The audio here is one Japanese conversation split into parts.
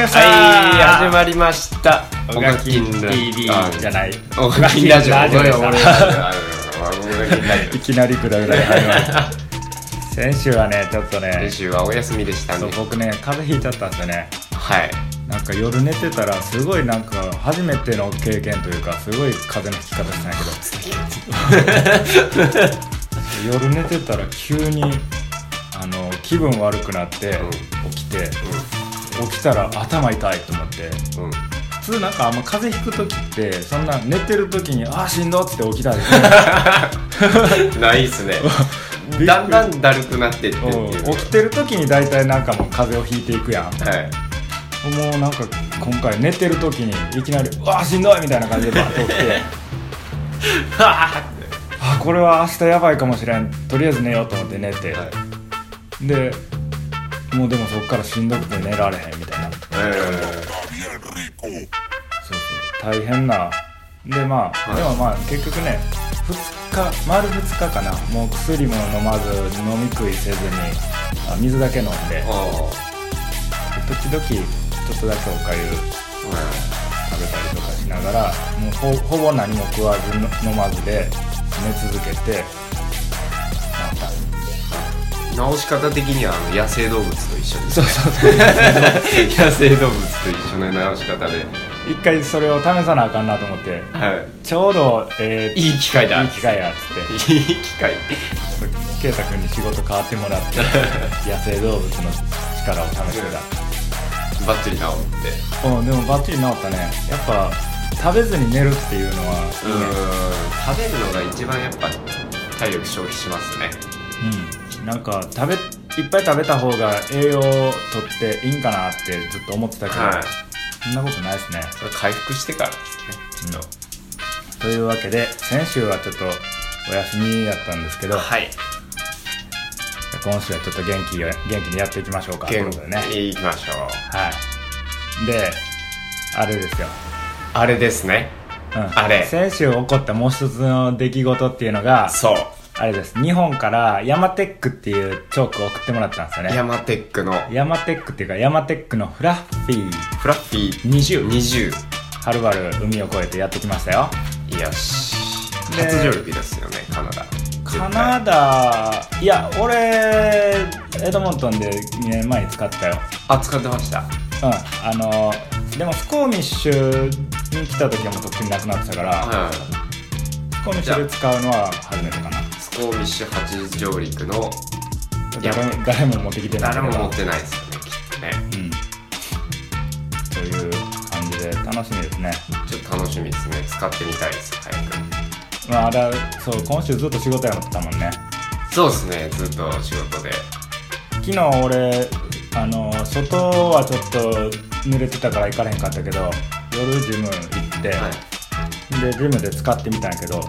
始ましたはい始まりました。おがきん TV じゃない。おがきんラジオ。いきなりグダグダに始まりました先週はねちょっとオね練習はお休みでしたね。僕ね風邪ひいちゃったんですよね。はい。なんか夜寝てたらすごいなんか初めての経験というかすごい風の吹き方したんやけど。夜寝てたら急にあの気分悪くなってうん。起きて起きたら頭痛いと思って。うん。うん普通なんかあんま風邪ひく時ってそんな寝てる時にあーしんどっつって起きたり ないっすね。びっくり。だんだんだるくなってってってう。ん。いう起きてる時に大体なんかもう風邪をひいていくやん。はい。もうなんか今回寝てる時にいきなり「うわーしんどい!」みたいな感じでバッと起きて。あこれは明日やばいかもしれん。とりあえず寝ようと思って寝て、はい。でもうでもそっからしんどくて寝られへんみたいな。そうそう。大変な。でまあ、はい。でもまあ結局ね2日丸2日かな。もう薬も飲まず飲み食いせずにあ水だけ飲んで。あ時々ちょっとだけおかゆ食べたりとかしながらもうほほぼ何も食わずの飲まずで寝続けてあ治し方的にはあの野生動物と一緒ですそうそうそう。野生動物と一緒の治し方で。一回それを試さなあかんなと思って。はちょうど、えーいいい機会だ。いい機会やっつって。いい機会。圭太君に仕事変わってもらって野生動物の力を試してバッチリ治って。たうんでもバッチリ治ったね。やっぱ食べずに寝るっていうのはうーん。食べるのが一番やっぱ体力消費しますね。うんなんか食べいっぱい食べた方が栄養をとっていいんかなってずっと思ってたけど、はい。そんなことないですね。それ回復してからですね。きっとというわけで先週はちょっとお休みだったんですけどはい。今週はちょっと元気を元気にやっていきましょうか。ということでね。いきましょう。はい。であれですよ、あれですね。うん、あれ。先週起こったもう一つの出来事っていうのがそうあれです。日本からヤマテックっていうチョークを送ってもらったんですよね。ヤマテックの。ヤマテックっていうかヤマテックのフラッフィー。フラッフィー。20 20はるばる海を越えてやってきましたよ。よし。で初上陸ですよねカナダ。カナダいや俺エドモントンで2年前に使ったよ。あ使ってました。うんあのでもスコーミッシュに来た時はもうとっくになくなってたから、はい。スコーミッシュで使うのは初めてかなスコーミッシュ初上陸の誰も誰も持ってきてない。誰も持っていないですよねきっとね。うん。という感じで楽しみですね。ちょっと楽しみですね。使ってみたいです早く。まああれそう今週ずっと仕事やってたもんね。そうですねずっと仕事で。昨日俺あの外はちょっと濡れてたから行かれへんかったけど夜ジム行って、はい。でジムで使ってみたんやけど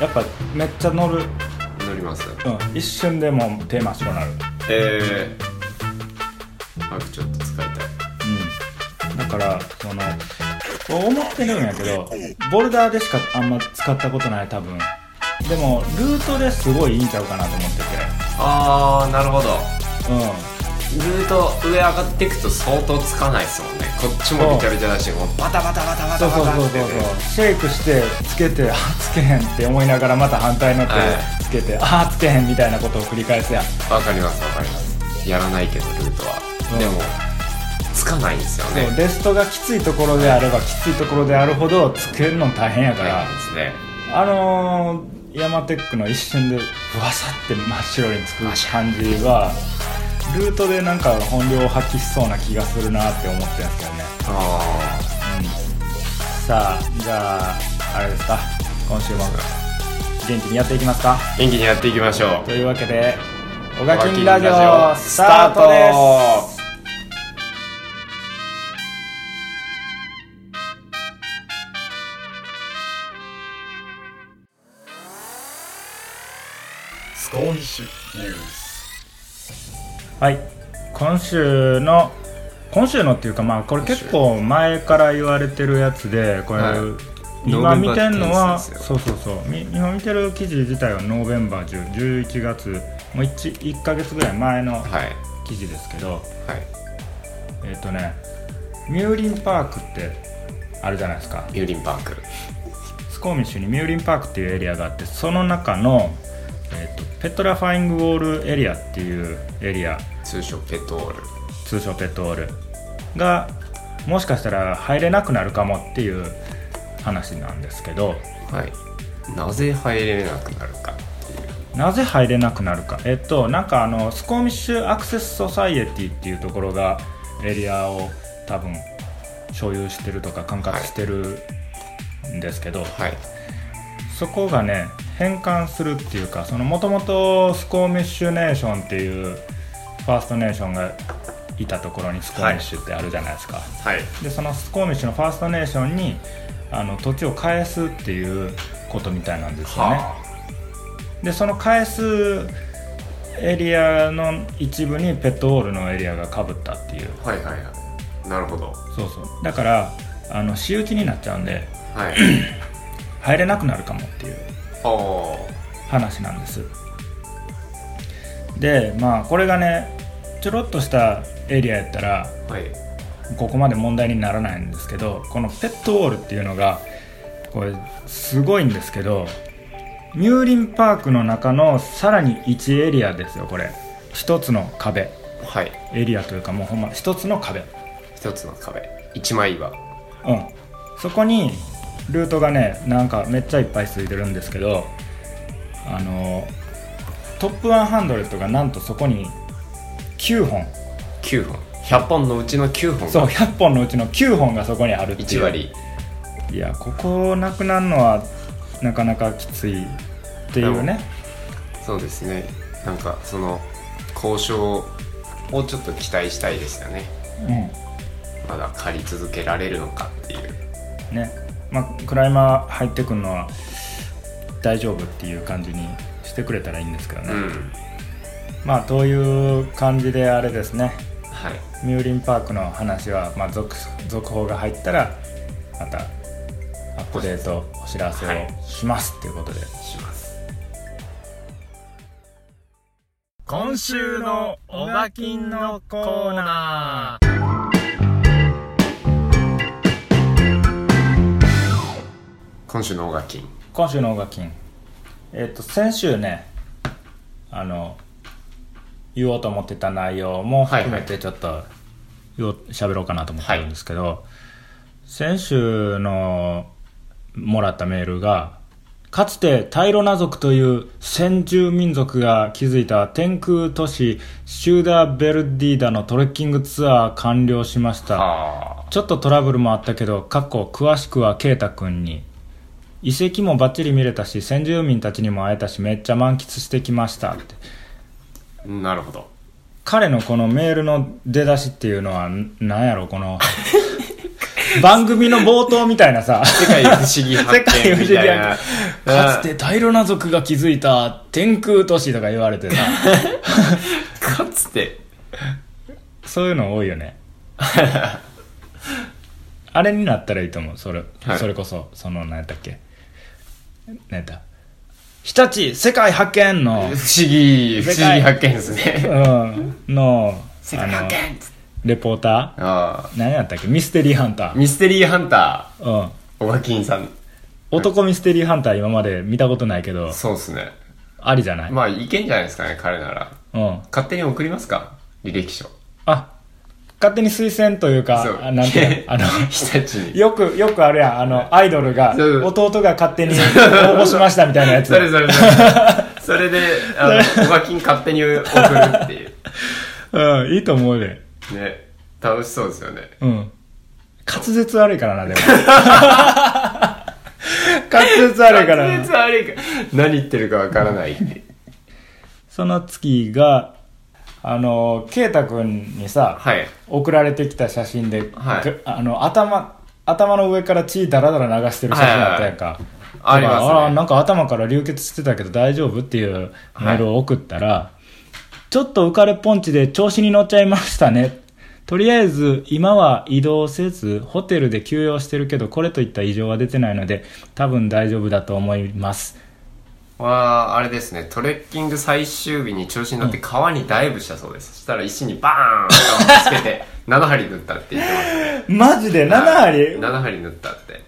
やっぱめっちゃ乗る、乗ります。うん、一瞬でもう手真っ白になる。えー、早くちょっと使いたい。うん。だからその思ってるんやけどボルダーでしかあんま使ったことない多分。でもルートですごいいいんちゃうかなと思ってて。ああなるほど。うんルート上上がっていくと相当つかないですもんね。こっちもびちゃびちゃだしもうバタバタバタバタそうバそうそうそうタってねシェイクしてつけてあつけへんって思いながらまた反対の手つけて、あつけへんみたいなことを繰り返すやん。わかりますわかります。やらないけどルートは、うん。でもつかないんですよね。レストがきついところであればきついところであるほどつけるの大変やから、ですね。あのー、ヤマテックの一瞬でブワサって真っ白につく感じはルートでなんか本領を発揮しそうな気がするなって思ってるんですけどね。あうん。さあじゃああれですか。今週も。元気にやっていきますか？ー元気にやっていきましょう。というわけで「オガキンラジオ」オガキンラジオスタートですはい。今週の今週のっていうかまあこれ結構前から言われてるやつでこれ、はい。今見てんのはそうそうそう。み今見てる記事自体は November 10 11月もう 1, 1ヶ月ぐらい前のはい。記事ですけどはい。えっ、とね Murrin Park ってあるじゃないですか。 Murrin Park。 Squamish に Murrin Park っていうエリアがあってその中の、 Petrifying Wall エリアっていうエリア。通称 Pet Wall。通称 Pet Wall。がもしかしたら入れなくなるかもっていう話なんですけど。はい。なぜ入れなくなるかっていう。なぜ入れなくなるか。えっとなんかあのスコーミッシュアクセスソサイエティっていうところがエリアを多分所有してるとか管轄してるんですけど、はいそこがね変換するっていうかそのもともとスコーミッシュネーションっていうファーストネーションがいたところにスコーミッシュってあるじゃないですか、はい。でそのスコーミッシュのファーストネーションにあの土地を返すっていうことみたいなんですよね、はでその返すエリアの一部にペットウォールのエリアがかぶったっていう。あはいはいはい。なるほど。そうそう。だからあの私有地になっちゃうんではい。入れなくなるかもっていう。あ話なんです。でまあこれがねちょろっとしたエリアやったらあはい。ここまで問題にならないんですけどこのペットウォールっていうのがこれすごいんですけどミューリンパークの中のさらに1エリアですよこれ。一つの壁。はい。エリアというかもうほんま一つの壁。一つの壁。一枚岩。うん。そこにルートがねなんかめっちゃいっぱいついてるんですけどあのトップ100がなんとそこに9本。9本。100本のうちの9本そう100本のうちの9本がそこにあるっていう。1割。いやここなくなるのはなかなかきついっていうね。そうですね。なんかその交渉をちょっと期待したいですよね。うん。まだ借り続けられるのかっていう。ねまあクライマー入ってくるのは大丈夫っていう感じにしてくれたらいいんですけどね、うん。まあという感じであれですね。はい。ミューリンパークの話は、まあ、続続報が入ったらまたアップデートお知らせをしますっていうことで、します。今週のオガキンのコーナ今週のオガキン今週のオガキンえっ、と先週ねあの言おうと思ってた内容も含めてちょっと喋ろうかなと思ってるんですけど、先週のもらったメールがかつてタイロナ族という先住民族が築いた天空都市シューダーベルディーダのトレッキングツアー完了しました。あ。ちょっとトラブルもあったけど、かっこ詳しくは圭太くんに。遺跡もバッチリ見れたし、先住民たちにも会えたし、めっちゃ満喫してきましたって。あなるほど。彼のこのメールの出だしっていうのは、んなんやろ、この、番組の冒頭みたいなさ、世界不思議発見みたいな。かつてタイロナ族が築いた天空都市とか言われてさ、かつて。そういうの多いよね。あれになったらいいと思う、それ、はい。それこそ、その、何やったっけ。何やった？日立世界発見の。不、思議不思議発見ですね。うん、の、世界発見。レポータああ。ー何やったっけ？ミステリーハンター。ミステリーハンタうん。ーオガキンさん。男ミステリーハンター今まで見たことないけど、そうですね。ありじゃない、まあいけんじゃないですかね彼なら。うん。勝手に送りますか？履歴書。あ、勝手に推薦というかそう、あなんて あの、よく、よくあるやん。あの、アイドルが弟が勝手に応募しましたみたいなやつ。それそれそれそれであのオガキン勝手に送るっていう。うん、いいと思うで。ね。楽しそうですよね。うん。滑舌悪いからな、でも。滑舌悪いから滑舌悪いか何言ってるかわからないってその月が、あの、ケイタくんにさ、はい送られてきた写真で、はいくあの、頭、頭の上から血ダラダラ流してる写真あったやんか。ありますねだからあなんか頭から流血してたけど大丈夫っていうメールを送ったら、ちょっと浮かれポンチで調子に乗っちゃいましたね。とりあえず今は移動せずホテルで休養してるけどこれといった異常は出てないので多分大丈夫だと思います。はあれですねトレッキング最終日に調子に乗って川にダイブしたそうです、そしたら石にバーン頭つけて 7針塗ったって言ってますね。マジで？7針？7針塗ったって。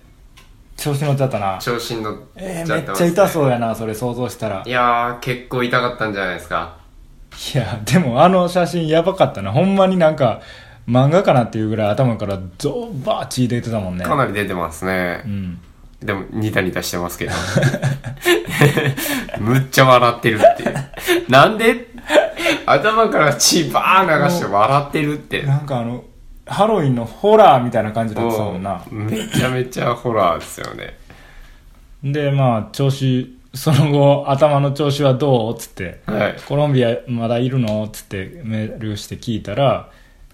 調子乗っちゃったな。調子に乗っえー、ちゃってます、めっちゃ痛そうやなそれ想像したら。いやー結構痛かったんじゃないですか。いやでもあの写真やばかったな。ほんまになんか漫画かなっていうぐらい頭からゾーバー血出てたもんね。かなり出てますね。う、んでもニタニタしてますけど。むっちゃ笑ってるっていう。なんで？頭から血バーン流して笑ってるって。なんかあのハロウィンのホラーみたいな感じだったもんな。めちゃめちゃホラーですよね。でまあ調子その後頭の調子はどう？っつって。はい。コロンビアまだいるの？っつってメールして聞いたら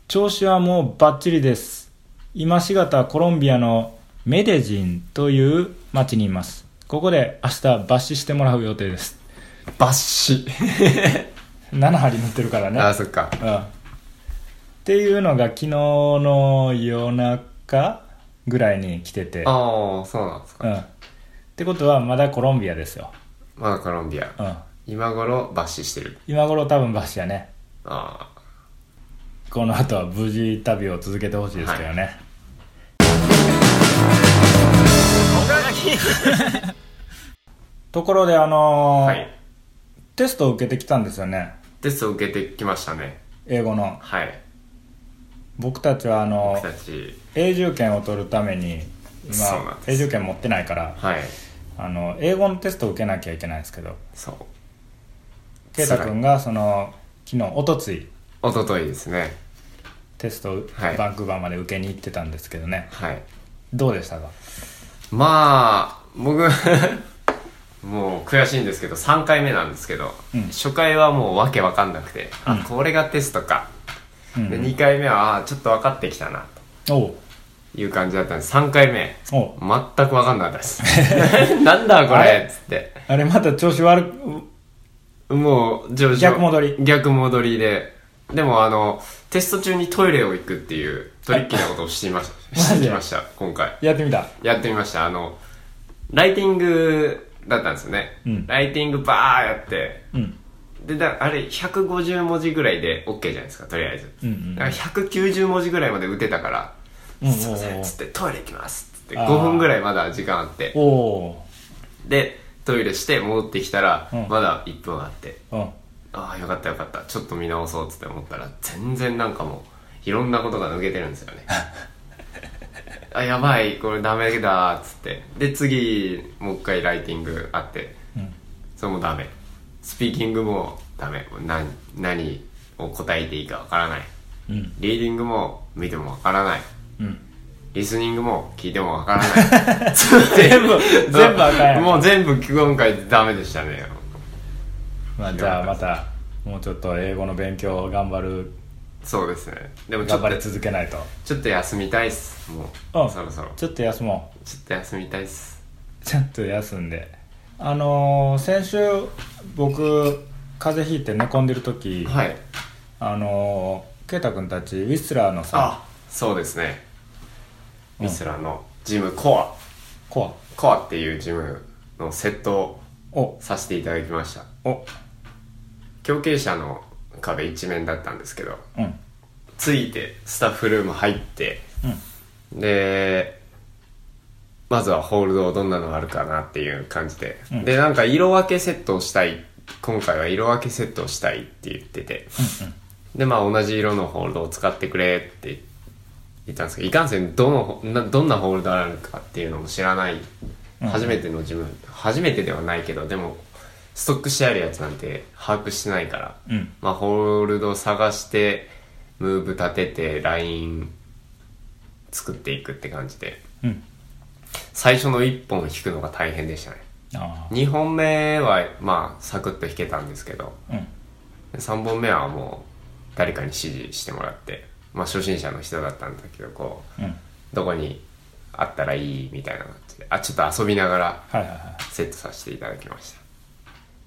調子はもうバッチリです。今しがたコロンビアのメデジンという町にいます。ここで明日抜歯してもらう予定です。バッシ7針塗ってるからね。あそっか。うん。っていうのが昨日の夜中ぐらいに来てて。ああそうなんですか。うん。ってことはまだコロンビアですよ。まだコロンビア。うん。今頃バッシしてる。今頃多分抜歯やね。あこの後は無事旅を続けてほしいですけどね、ところであのーあはい。テストを受けてきたんですよね。テストを受けてきましたね。英語の。はい。僕たちはあの僕たち。永住権を取るために今そうなんです。永住権持ってないからはい。あの英語のテストを受けなきゃいけないんですけど。そう。圭太君がその昨日おとつい一昨日ですね。テストをはい。バンクーバーまで受けに行ってたんですけどね、はい。どうでしたか？まあ僕 もう悔しいんですけど3回目なんですけど、うん。初回はもうわけわかんなくて、うん。あこれがテストか、うん。で2回目はあちょっと分かってきたなおう。という感じだったんです。3回目。おう。全く分かんなかったです。なんだこあれ？れっつって。あれまた調子悪くもう上々逆戻り。逆戻りで。でもあのテスト中にトイレを行くっていうトリッキーなことをしていました。してきました今回。やってみた？やってみました。あのライティングだったんですよね、うん。ライティングバーやって。うん。でだあれ150文字ぐらいで OK じゃないですかとりあえず、うんうんだから190文字ぐらいまで打てたから「うんすいません」つって「トイレ行きます」っつってあー。5分ぐらいまだ時間あって。おおでトイレして戻ってきたら、うん。まだ1分あって。ーうん。ああよかったよかった。ちょっと見直そうっつって思ったら全然なんかもういろんなことが抜けてるんですよね。あやばいこれダメだっつって。で次もう一回ライティングあって。うん。それもダメ。スピーキングもダメ。何何を答えていいかわからない。うん。リーディングも見てもわからない。うん。リスニングも聞いてもわからない。全部 全部あかんやんもう全部今回ダメでしたね。まあじゃあまたもうちょっと英語の勉強を頑張るそうですね。でもちょっと頑張り続けないと。ちょっと休みたいっす。もうんうそろそろ。ちょっと休もちょっと休みたいっす。うちょっと休んで。あのー先週僕風邪ひいて寝込んでる時、はい。あのー圭太君たちウィスラーのさあそうですね。うん。ミスラのジムコア。ココアっていうジムのセットをさせていただきました。お。強傾者の壁一面だったんですけどうん。ついてスタッフルーム入ってうん。でまずはホールドどんなのがあるかなっていう感じで、うん。でなんか色分けセットをしたい今回は色分けセットをしたいって言ってて。でまあ同じ色のホールドを使ってくれって言ったんですけどいかんせんどのなどんなホールドあるかっていうのも知らない、うん。初めての自分初めてではないけどでもストックしてあるやつなんて把握してないから、うん。まあ、ホールド探してムーブ立ててライン作っていくって感じで。うん。最初の1本弾くのが大変でしたね。あ2本目はまあサクッと弾けたんですけど。あうん。3本目はもう誰かに指示してもらってまあ初心者の人だったんだけどこううん。どこにあったらいいみたいな感じで。あちょっと遊びながらはいはいはセットさせていただきました。い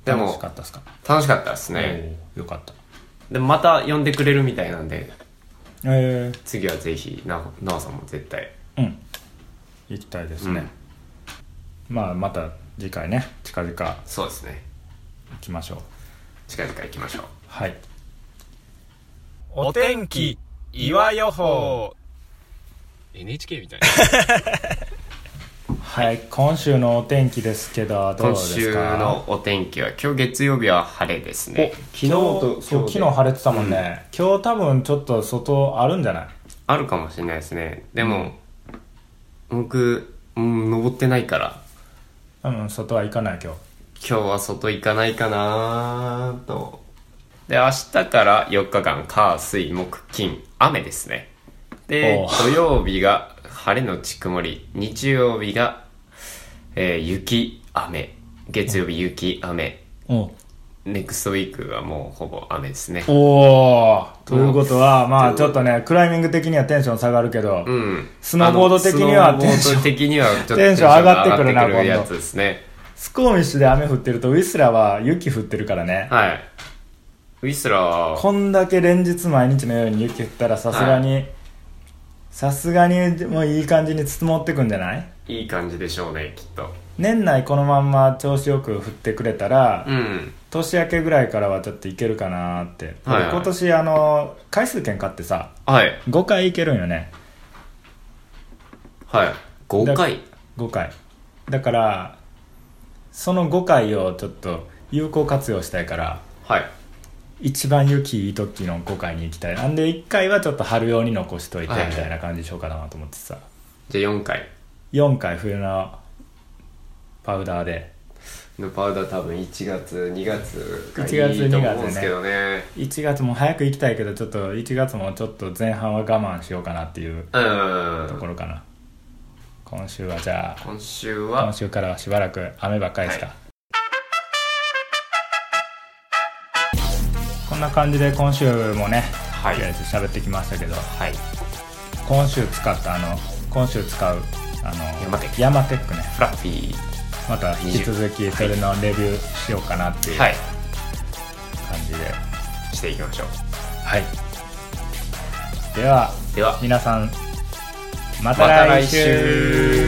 でも楽しかったっすか？楽しかったですね。おーよかった。でもまた呼んでくれるみたいなんでえ次はぜひなノアさんも絶対。えうん。行きたいですね、まあまた次回ね近々。行そうですね。きましょう。近々行きましょう。はい。お天気岩予報。NHK みたい はい今週のお天気ですけどどう今ですか？週のお天気は今日月曜日は晴れですね。昨日今と昨日晴れてたもんね、今日多分ちょっと外あるんじゃない？あるかもしれないですね。でも、僕、うん、登ってないから。うん外は行かない今日。今日は外行かないかなと。で明日から4日間火水木金雨ですね。で土曜日が晴れのち曇り日曜日が、えー雪雨。月曜日雪雨。お。ネクストウィークはもうほぼ雨ですね。おー。ということはまうん。あちょっとねクライミング的にはテンション下がるけど、うん。スノーボード的には テンション上がってくるなテンション上がってくるや今度。つですね。スコーミッシュで雨降ってるとウィスラーは雪降ってるからね。はい。ウィスラーはこんだけ連日毎日のように雪降ったらさすがにさすがにもういい感じに積もってくんじゃない？いい感じでしょうねきっと。年内このまんま調子よく降ってくれたら、うん。年明けぐらいからはちょっといけるかなって、はいはい。今年あの回数券買ってさはい。5回いけるんよね。はい。5回？5回。だからその5回をちょっと有効活用したいからはい。一番雪いい時の5回に行きたい。なんで1回はちょっと春用に残しといてはいみたいな感じにしようかなと思ってさ。じゃあ4回4回冬のパウダーで。のパウダー多分1月2月がい1月いと思うんですけどね。1月も早く行きたいけどちょっと1月もちょっと前半は我慢しようかなっていううん。ところかな。今週はじゃあ今週今は週からはしばらく雨ばっかりですか、はい。こんな感じで今週もね、はい。とりあえず喋ってきましたけど。はい。今週使ったあの今週使うあのヤマテック。ヤマテックね。フラッフィー。また引き続きそれのレビューしようかなっていう感はい。じで。していきましょう。はい、ではでは。皆さんままた来た来週週